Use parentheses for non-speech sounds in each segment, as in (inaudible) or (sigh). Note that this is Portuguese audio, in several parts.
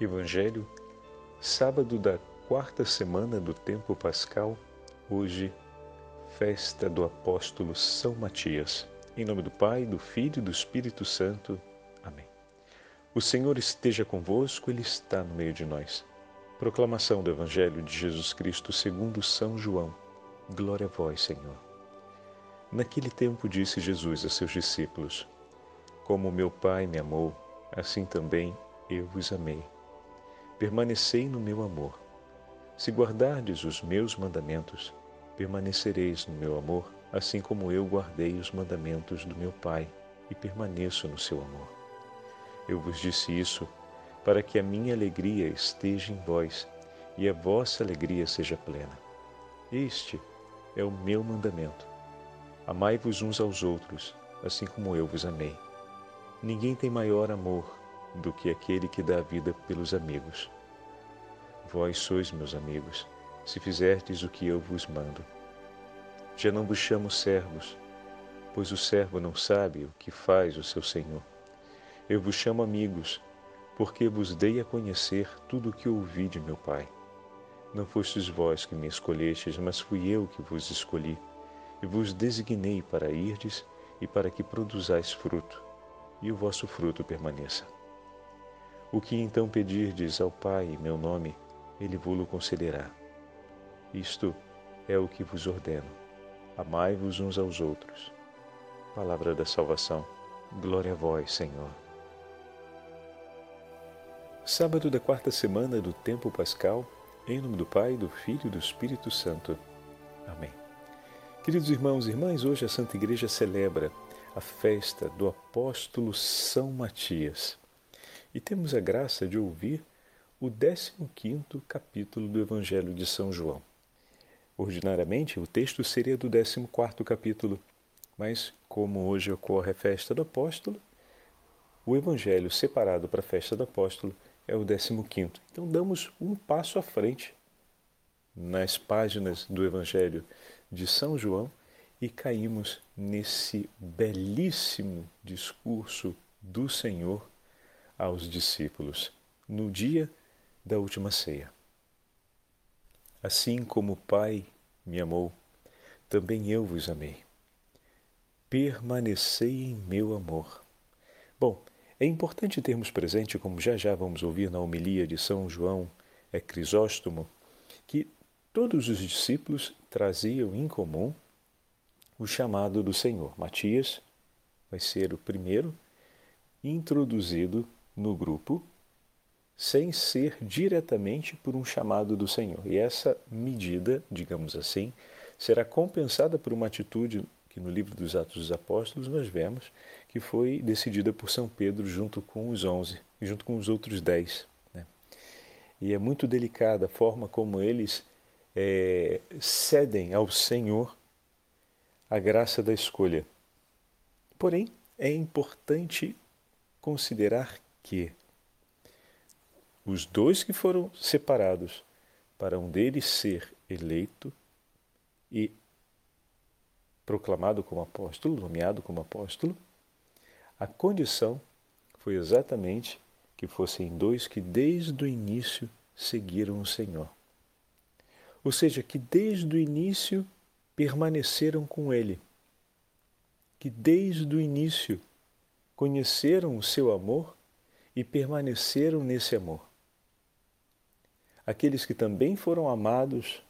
Evangelho, sábado da quarta semana do tempo pascal, hoje, festa do apóstolo São Matias. Em nome do Pai, do Filho e do Espírito Santo. Amém. O Senhor esteja convosco, Ele está no meio de nós. Proclamação do Evangelho de Jesus Cristo segundo São João. Glória a vós, Senhor. Naquele tempo disse Jesus a seus discípulos: Como meu Pai me amou, assim também eu vos amei permanecei no meu amor. Se guardardes os meus mandamentos, permanecereis no meu amor, assim como eu guardei os mandamentos do meu Pai e permaneço no seu amor. Eu vos disse isso para que a minha alegria esteja em vós e a vossa alegria seja plena. Este é o meu mandamento. Amai-vos uns aos outros, assim como eu vos amei. Ninguém tem maior amor do que aquele que dá a vida pelos amigos. Vós sois meus amigos, se fizerdes o que eu vos mando. Já não vos chamo servos, pois o servo não sabe o que faz o seu senhor. Eu vos chamo amigos, porque vos dei a conhecer tudo o que ouvi de meu Pai. Não fostes vós que me escolhestes, mas fui eu que vos escolhi, e vos designei para irdes e para que produzais fruto, e o vosso fruto permaneça. O que então pedirdes ao Pai em meu nome, ele vos concederá. Isto é o que vos ordeno. Amai-vos uns aos outros. Palavra da salvação. Glória a vós, Senhor. Sábado da quarta semana do tempo pascal, em nome do Pai, do Filho e do Espírito Santo. Amém. Queridos irmãos e irmãs, hoje a Santa Igreja celebra a festa do apóstolo São Matias e temos a graça de ouvir o 15 capítulo do Evangelho de São João. Ordinariamente, o texto seria do 14 capítulo, mas como hoje ocorre a festa do apóstolo, o Evangelho separado para a festa do apóstolo é o 15. Então damos um passo à frente nas páginas do Evangelho de São João e caímos nesse belíssimo discurso do Senhor aos discípulos no dia da última ceia. Assim como o Pai me amou, também eu vos amei. Permanecei em meu amor. Bom, é importante termos presente, como já já vamos ouvir na homilia de São João é Crisóstomo, que todos os discípulos traziam em comum o chamado do Senhor. Matias vai ser o primeiro introduzido no grupo sem ser diretamente por um chamado do Senhor. E essa medida, digamos assim, será compensada por uma atitude que no livro dos Atos dos Apóstolos nós vemos que foi decidida por São Pedro junto com os onze, junto com os outros dez. Né? E é muito delicada a forma como eles é, cedem ao Senhor a graça da escolha. Porém, é importante considerar que os dois que foram separados para um deles ser eleito e proclamado como apóstolo, nomeado como apóstolo, a condição foi exatamente que fossem dois que desde o início seguiram o Senhor. Ou seja, que desde o início permaneceram com Ele, que desde o início conheceram o seu amor e permaneceram nesse amor aqueles que também foram amados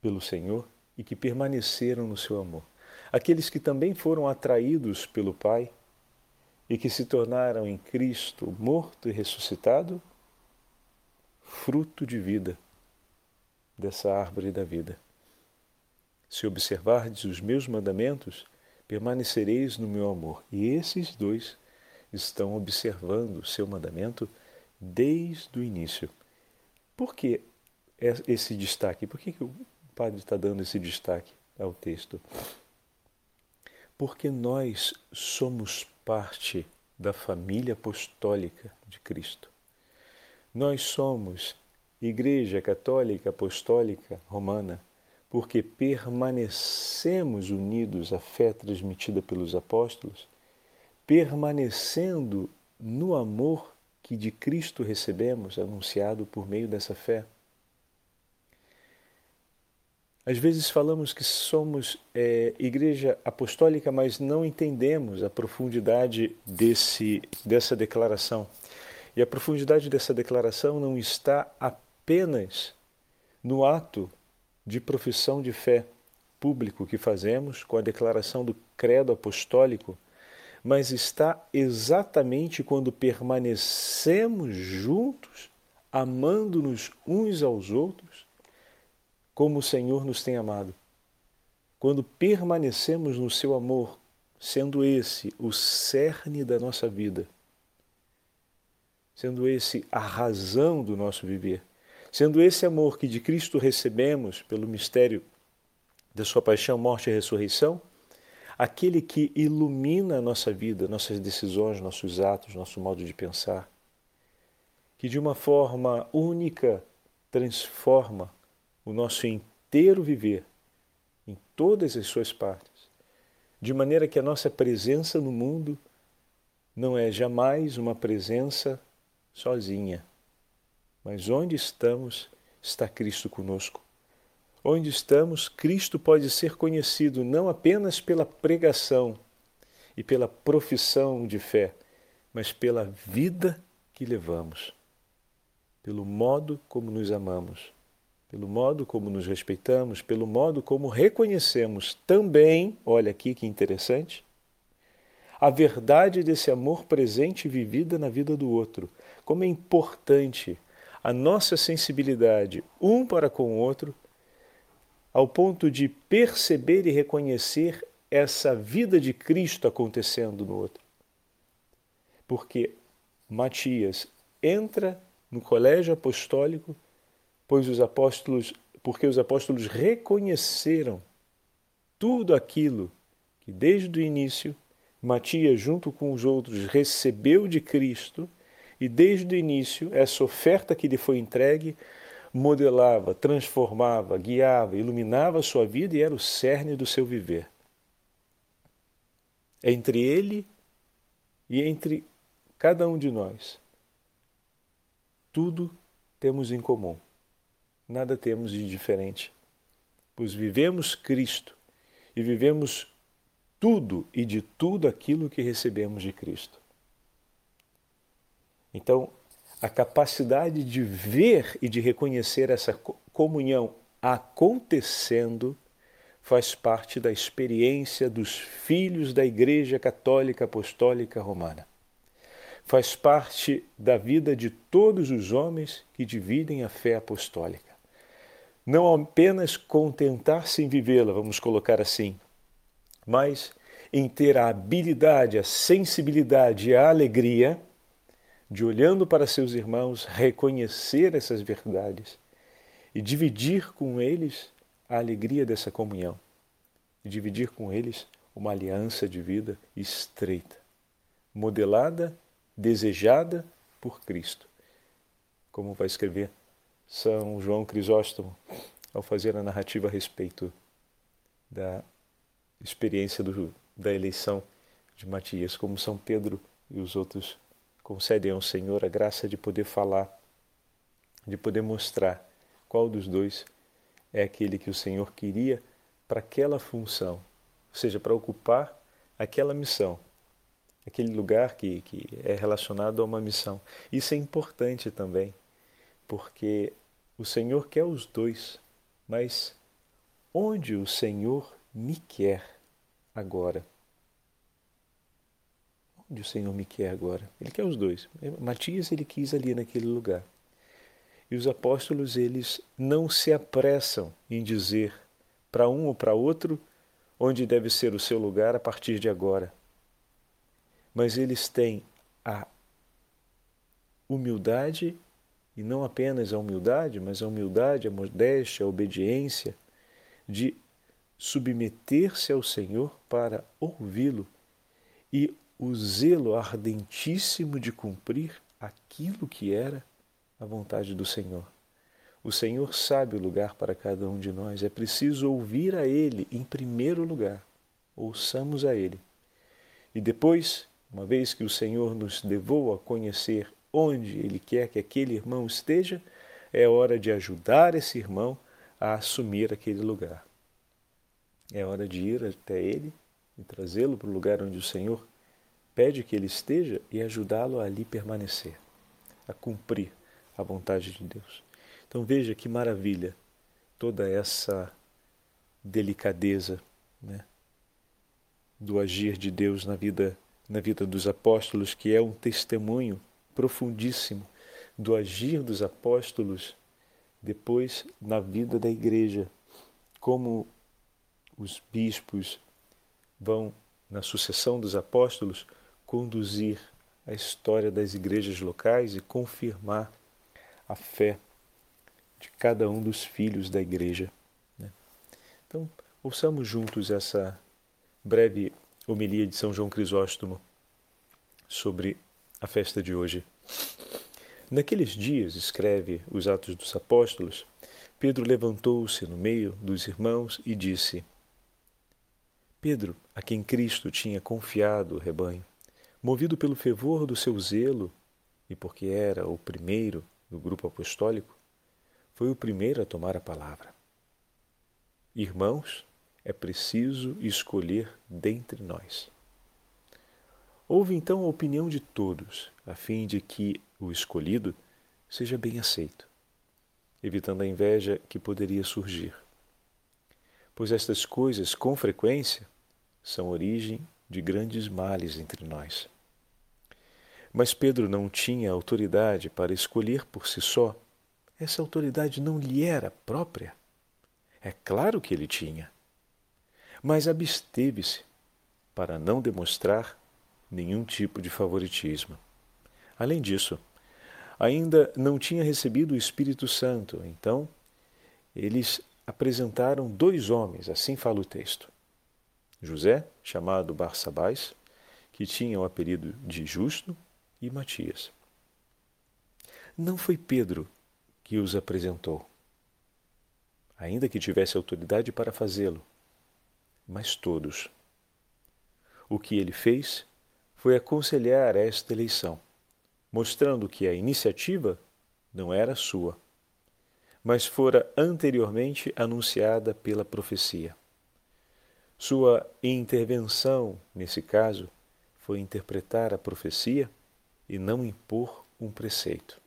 pelo Senhor e que permaneceram no seu amor, aqueles que também foram atraídos pelo Pai e que se tornaram em Cristo morto e ressuscitado, fruto de vida dessa árvore da vida. Se observardes os meus mandamentos, permanecereis no meu amor. E esses dois estão observando o seu mandamento desde o início. Por que esse destaque? Por que, que o padre está dando esse destaque ao texto? Porque nós somos parte da família apostólica de Cristo. Nós somos Igreja Católica Apostólica Romana porque permanecemos unidos à fé transmitida pelos apóstolos, permanecendo no amor que de Cristo recebemos, anunciado por meio dessa fé. Às vezes falamos que somos é, igreja apostólica, mas não entendemos a profundidade desse, dessa declaração. E a profundidade dessa declaração não está apenas no ato de profissão de fé público que fazemos com a declaração do credo apostólico, mas está exatamente quando permanecemos juntos, amando-nos uns aos outros como o Senhor nos tem amado. Quando permanecemos no seu amor, sendo esse o cerne da nossa vida, sendo esse a razão do nosso viver, sendo esse amor que de Cristo recebemos pelo mistério da sua paixão, morte e ressurreição, aquele que ilumina a nossa vida, nossas decisões, nossos atos, nosso modo de pensar, que de uma forma única transforma o nosso inteiro viver, em todas as suas partes, de maneira que a nossa presença no mundo não é jamais uma presença sozinha, mas onde estamos está Cristo conosco. Onde estamos, Cristo pode ser conhecido não apenas pela pregação e pela profissão de fé, mas pela vida que levamos, pelo modo como nos amamos pelo modo como nos respeitamos, pelo modo como reconhecemos também, olha aqui que interessante, a verdade desse amor presente e vivida na vida do outro. Como é importante a nossa sensibilidade um para com o outro, ao ponto de perceber e reconhecer essa vida de Cristo acontecendo no outro. Porque Matias entra no colégio apostólico pois os apóstolos, porque os apóstolos reconheceram tudo aquilo que desde o início Matias, junto com os outros, recebeu de Cristo e desde o início essa oferta que lhe foi entregue modelava, transformava, guiava, iluminava a sua vida e era o cerne do seu viver. Entre ele e entre cada um de nós, tudo temos em comum nada temos de diferente, pois vivemos Cristo e vivemos tudo e de tudo aquilo que recebemos de Cristo. Então, a capacidade de ver e de reconhecer essa comunhão acontecendo faz parte da experiência dos filhos da Igreja Católica Apostólica Romana. Faz parte da vida de todos os homens que dividem a fé apostólica não apenas contentar-se em vivê-la, vamos colocar assim, mas em ter a habilidade, a sensibilidade e a alegria de, olhando para seus irmãos, reconhecer essas verdades e dividir com eles a alegria dessa comunhão, e dividir com eles uma aliança de vida estreita, modelada, desejada por Cristo. Como vai escrever são João Crisóstomo ao fazer a narrativa a respeito da experiência do, da eleição de Matias, como São Pedro e os outros concedem ao Senhor a graça de poder falar, de poder mostrar qual dos dois é aquele que o Senhor queria para aquela função, ou seja, para ocupar aquela missão, aquele lugar que, que é relacionado a uma missão. Isso é importante também, porque o Senhor quer os dois, mas onde o Senhor me quer agora? Onde o Senhor me quer agora? Ele quer os dois. Matias ele quis ali naquele lugar. E os apóstolos eles não se apressam em dizer para um ou para outro onde deve ser o seu lugar a partir de agora. Mas eles têm a humildade e não apenas a humildade, mas a humildade, a modéstia, a obediência, de submeter-se ao Senhor para ouvi-lo e o zelo ardentíssimo de cumprir aquilo que era a vontade do Senhor. O Senhor sabe o lugar para cada um de nós, é preciso ouvir a Ele em primeiro lugar. Ouçamos a Ele. E depois, uma vez que o Senhor nos levou a conhecer onde Ele quer que aquele irmão esteja, é hora de ajudar esse irmão a assumir aquele lugar. É hora de ir até Ele e trazê-lo para o lugar onde o Senhor pede que ele esteja e ajudá-lo a ali permanecer, a cumprir a vontade de Deus. Então veja que maravilha toda essa delicadeza né, do agir de Deus na vida, na vida dos apóstolos, que é um testemunho profundíssimo do agir dos apóstolos depois na vida da igreja, como os bispos vão, na sucessão dos apóstolos, conduzir a história das igrejas locais e confirmar a fé de cada um dos filhos da igreja. Né? Então, ouçamos juntos essa breve homilia de São João Crisóstomo sobre a festa de hoje. Naqueles dias, escreve os Atos dos Apóstolos, Pedro levantou-se no meio dos irmãos e disse: Pedro, a quem Cristo tinha confiado o rebanho, movido pelo fervor do seu zelo e porque era o primeiro do grupo apostólico, foi o primeiro a tomar a palavra. Irmãos, é preciso escolher dentre nós. Houve então a opinião de todos, a fim de que o escolhido seja bem aceito, evitando a inveja que poderia surgir. Pois estas coisas, com frequência, são origem de grandes males entre nós. Mas Pedro não tinha autoridade para escolher por si só essa autoridade não lhe era própria? É claro que ele tinha. Mas absteve-se para não demonstrar nenhum tipo de favoritismo. Além disso, ainda não tinha recebido o Espírito Santo, então eles apresentaram dois homens, assim fala o texto. José, chamado Barsabás, que tinha o apelido de Justo, e Matias. Não foi Pedro que os apresentou, ainda que tivesse autoridade para fazê-lo, mas todos. O que ele fez foi aconselhar esta eleição, mostrando que a iniciativa não era sua, mas fora anteriormente anunciada pela profecia. Sua intervenção, nesse caso, foi interpretar a profecia e não impor um preceito.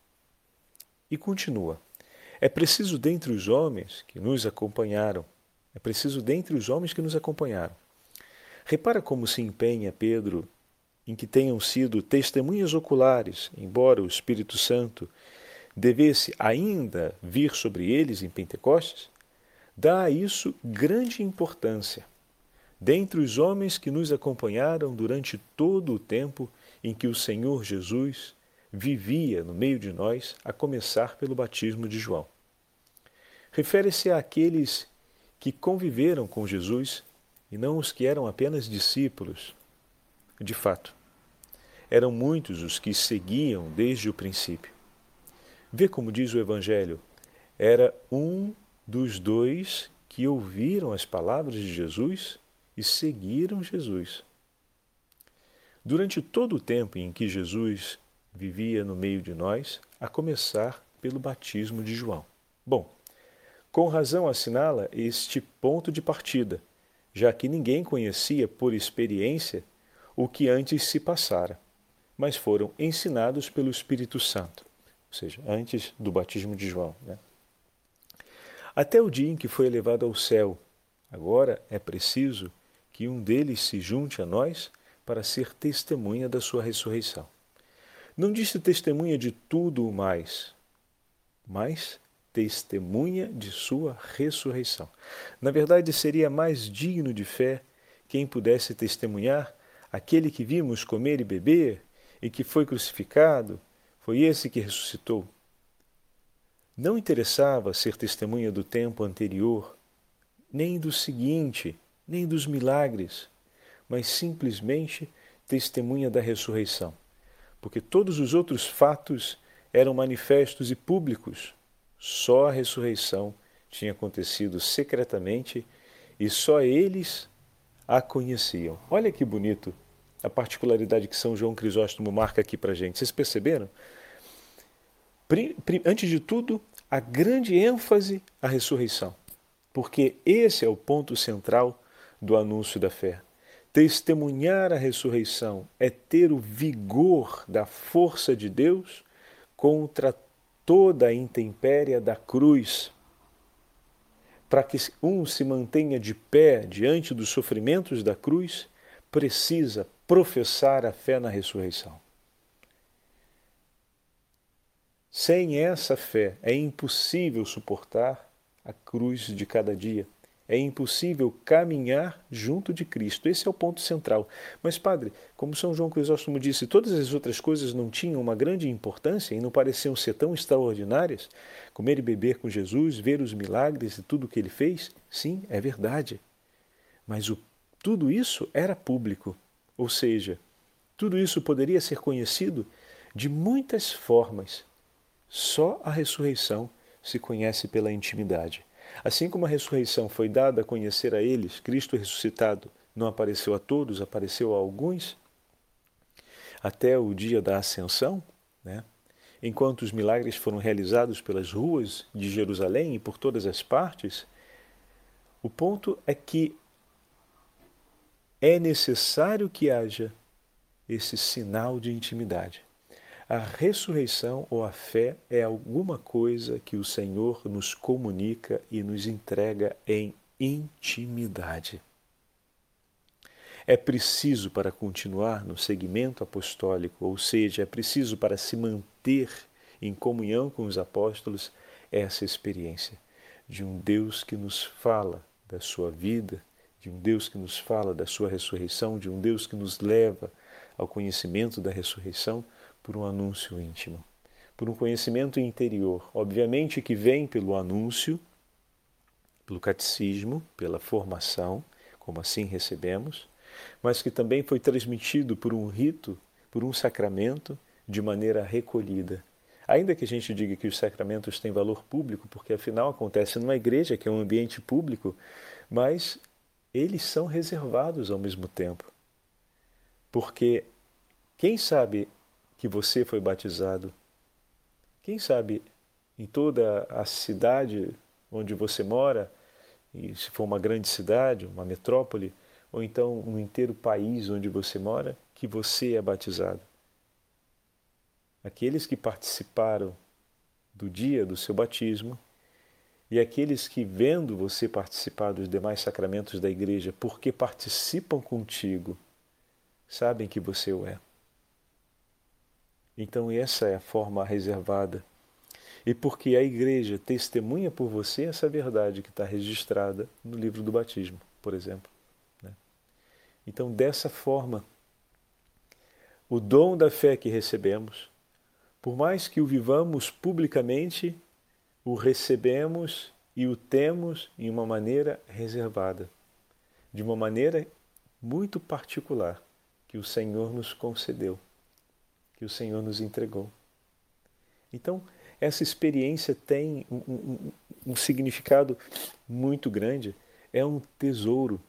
E continua: É preciso dentre os homens que nos acompanharam, é preciso dentre os homens que nos acompanharam. Repara como se empenha Pedro em que tenham sido testemunhas oculares, embora o Espírito Santo devesse ainda vir sobre eles em Pentecostes, dá a isso grande importância. Dentre os homens que nos acompanharam durante todo o tempo em que o Senhor Jesus vivia no meio de nós, a começar pelo batismo de João. Refere-se àqueles que conviveram com Jesus e não os que eram apenas discípulos. De fato, eram muitos os que seguiam desde o princípio. Vê como diz o Evangelho: era um dos dois que ouviram as palavras de Jesus e seguiram Jesus. Durante todo o tempo em que Jesus vivia no meio de nós, a começar pelo batismo de João. Bom, com razão assinala este ponto de partida, já que ninguém conhecia por experiência o que antes se passara, mas foram ensinados pelo Espírito Santo, ou seja, antes do batismo de João. Né? Até o dia em que foi elevado ao céu, agora é preciso que um deles se junte a nós para ser testemunha da sua ressurreição. Não disse testemunha de tudo o mais, mas testemunha de sua ressurreição. Na verdade, seria mais digno de fé quem pudesse testemunhar aquele que vimos comer e beber e que foi crucificado, foi esse que ressuscitou. Não interessava ser testemunha do tempo anterior, nem do seguinte, nem dos milagres, mas simplesmente testemunha da ressurreição porque todos os outros fatos eram manifestos e públicos. Só a ressurreição tinha acontecido secretamente e só eles a conheciam. Olha que bonito a particularidade que São João Crisóstomo marca aqui para gente. Vocês perceberam? Antes de tudo, a grande ênfase à ressurreição, porque esse é o ponto central do anúncio da fé. Testemunhar a ressurreição é ter o vigor da força de Deus contra toda a intempéria da cruz. Para que um se mantenha de pé diante dos sofrimentos da cruz, precisa professar a fé na ressurreição. Sem essa fé é impossível suportar a cruz de cada dia. É impossível caminhar junto de Cristo. Esse é o ponto central. Mas, Padre, como São João Crisóstomo disse, todas as outras coisas não tinham uma grande importância e não pareciam ser tão extraordinárias? Comer e beber com Jesus, ver os milagres e tudo o que ele fez? Sim, é verdade. Mas o, tudo isso era público. Ou seja, tudo isso poderia ser conhecido de muitas formas. Só a ressurreição se conhece pela intimidade. Assim como a ressurreição foi dada a conhecer a eles, Cristo ressuscitado não apareceu a todos, apareceu a alguns, até o dia da ascensão, né? enquanto os milagres foram realizados pelas ruas de Jerusalém e por todas as partes, o ponto é que é necessário que haja esse sinal de intimidade. A ressurreição ou a fé é alguma coisa que o Senhor nos comunica e nos entrega em intimidade. É preciso para continuar no segmento apostólico, ou seja, é preciso para se manter em comunhão com os apóstolos, essa experiência de um Deus que nos fala da sua vida, de um Deus que nos fala da sua ressurreição, de um Deus que nos leva ao conhecimento da ressurreição por um anúncio íntimo, por um conhecimento interior, obviamente que vem pelo anúncio, pelo catecismo, pela formação, como assim recebemos, mas que também foi transmitido por um rito, por um sacramento, de maneira recolhida. Ainda que a gente diga que os sacramentos têm valor público, porque afinal acontece numa igreja que é um ambiente público, mas eles são reservados ao mesmo tempo. Porque quem sabe que você foi batizado. Quem sabe em toda a cidade onde você mora, e se for uma grande cidade, uma metrópole, ou então no inteiro país onde você mora, que você é batizado. Aqueles que participaram do dia do seu batismo e aqueles que, vendo você participar dos demais sacramentos da igreja, porque participam contigo, sabem que você o é. Então, essa é a forma reservada. E porque a igreja testemunha por você essa verdade que está registrada no livro do batismo, por exemplo. Né? Então, dessa forma, o dom da fé que recebemos, por mais que o vivamos publicamente, o recebemos e o temos em uma maneira reservada, de uma maneira muito particular que o Senhor nos concedeu que o Senhor nos entregou. Então, essa experiência tem um, um, um, significado muito grande, é um tesouro,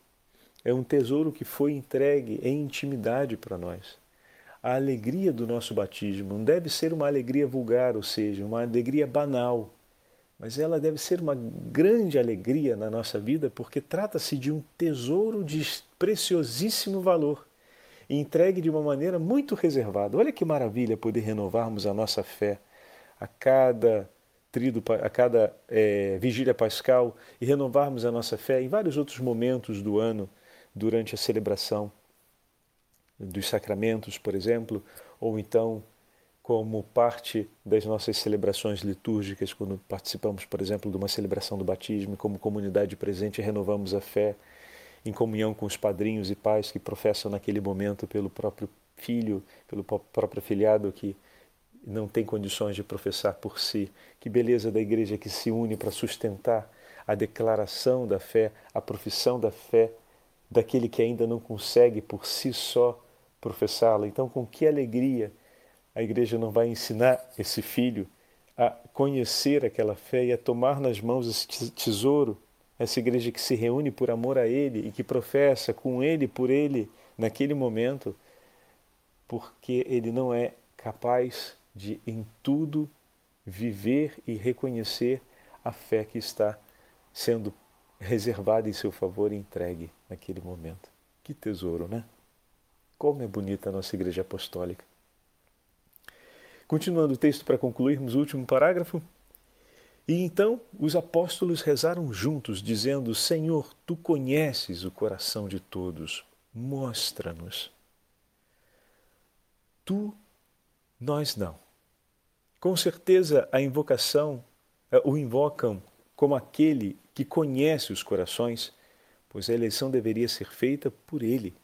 é um tesouro que foi entregue em intimidade para nós. A alegria do nosso batismo não deve ser uma alegria vulgar, ou seja, uma alegria banal, mas ela deve ser uma grande alegria na nossa vida porque trata-se de um tesouro de preciosíssimo valor entregue de uma maneira muito reservada. Olha que maravilha poder renovarmos a nossa fé a cada trido, a cada é, vigília pascal e renovarmos a nossa fé em vários outros momentos do ano durante a celebração dos sacramentos, por exemplo, ou então como parte das nossas celebrações litúrgicas, quando participamos, por exemplo, de uma celebração do batismo, como comunidade presente, renovamos a fé em comunhão com os padrinhos e pais que professam naquele momento pelo próprio filho, pelo próprio filhado que não tem condições de professar por si. Que beleza da igreja que se une para sustentar a declaração da fé, a profissão da fé daquele que ainda não consegue por si só professá-la. Então, com que alegria a igreja não vai ensinar esse filho a conhecer aquela fé e a tomar nas mãos esse tesouro essa igreja que se reúne por amor a Ele e que professa com Ele, por Ele, naquele momento, porque Ele não é capaz de, em tudo, viver e reconhecer a fé que está sendo reservada em seu favor e entregue naquele momento. Que tesouro, né? Como é bonita a nossa Igreja Apostólica. Continuando o texto para concluirmos o último parágrafo. E então os apóstolos rezaram juntos, dizendo: Senhor, tu conheces o coração de todos, mostra-nos. Tu, nós não. Com certeza a invocação eh, o invocam como aquele que conhece os corações, pois a eleição deveria ser feita por ele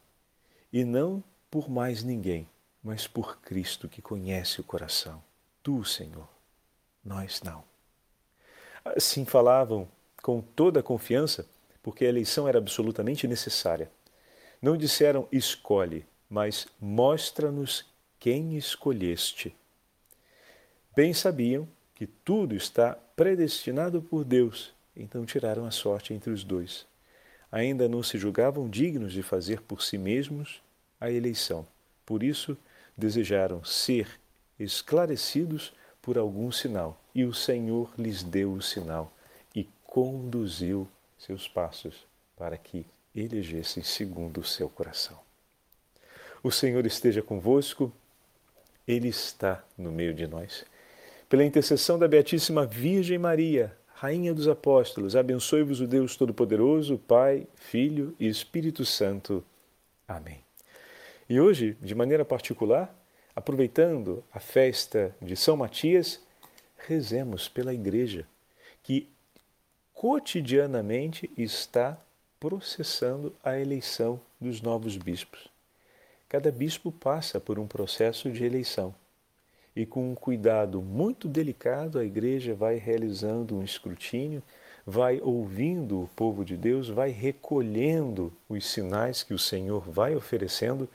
e não por mais ninguém, mas por Cristo que conhece o coração. Tu, Senhor, nós não. Assim falavam com toda a confiança, porque a eleição era absolutamente necessária. Não disseram escolhe, mas mostra-nos quem escolheste. Bem sabiam que tudo está predestinado por Deus, então tiraram a sorte entre os dois. Ainda não se julgavam dignos de fazer por si mesmos a eleição. Por isso, desejaram ser esclarecidos por algum sinal, e o Senhor lhes deu o sinal e conduziu seus passos para que elegessem segundo o seu coração. O Senhor esteja convosco, Ele está no meio de nós. Pela intercessão da Beatíssima Virgem Maria, Rainha dos Apóstolos, abençoe-vos o Deus Todo-Poderoso, Pai, Filho e Espírito Santo. Amém. E hoje, de maneira particular, aproveitando a festa de São Matias, rezemos pela Igreja, que cotidianamente está processando a eleição dos novos bispos. Cada bispo passa por um processo de eleição e, com um cuidado muito delicado, a Igreja vai realizando um escrutínio, vai ouvindo o povo de Deus, vai recolhendo os sinais que o Senhor vai oferecendo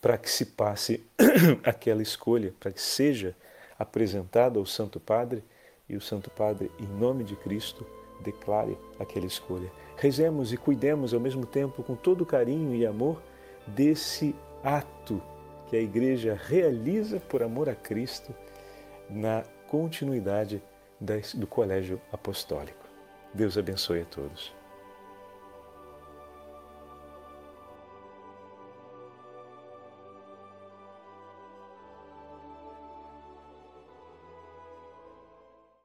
para que se passe (clears throat) aquela escolha, para que seja apresentada ao Santo Padre e o Santo Padre, em nome de Cristo, declare aquela escolha. Rezemos e cuidemos ao mesmo tempo, com todo carinho e amor, desse ato que a Igreja realiza por amor a Cristo na continuidade do Colégio Apostólico. Deus abençoe a todos.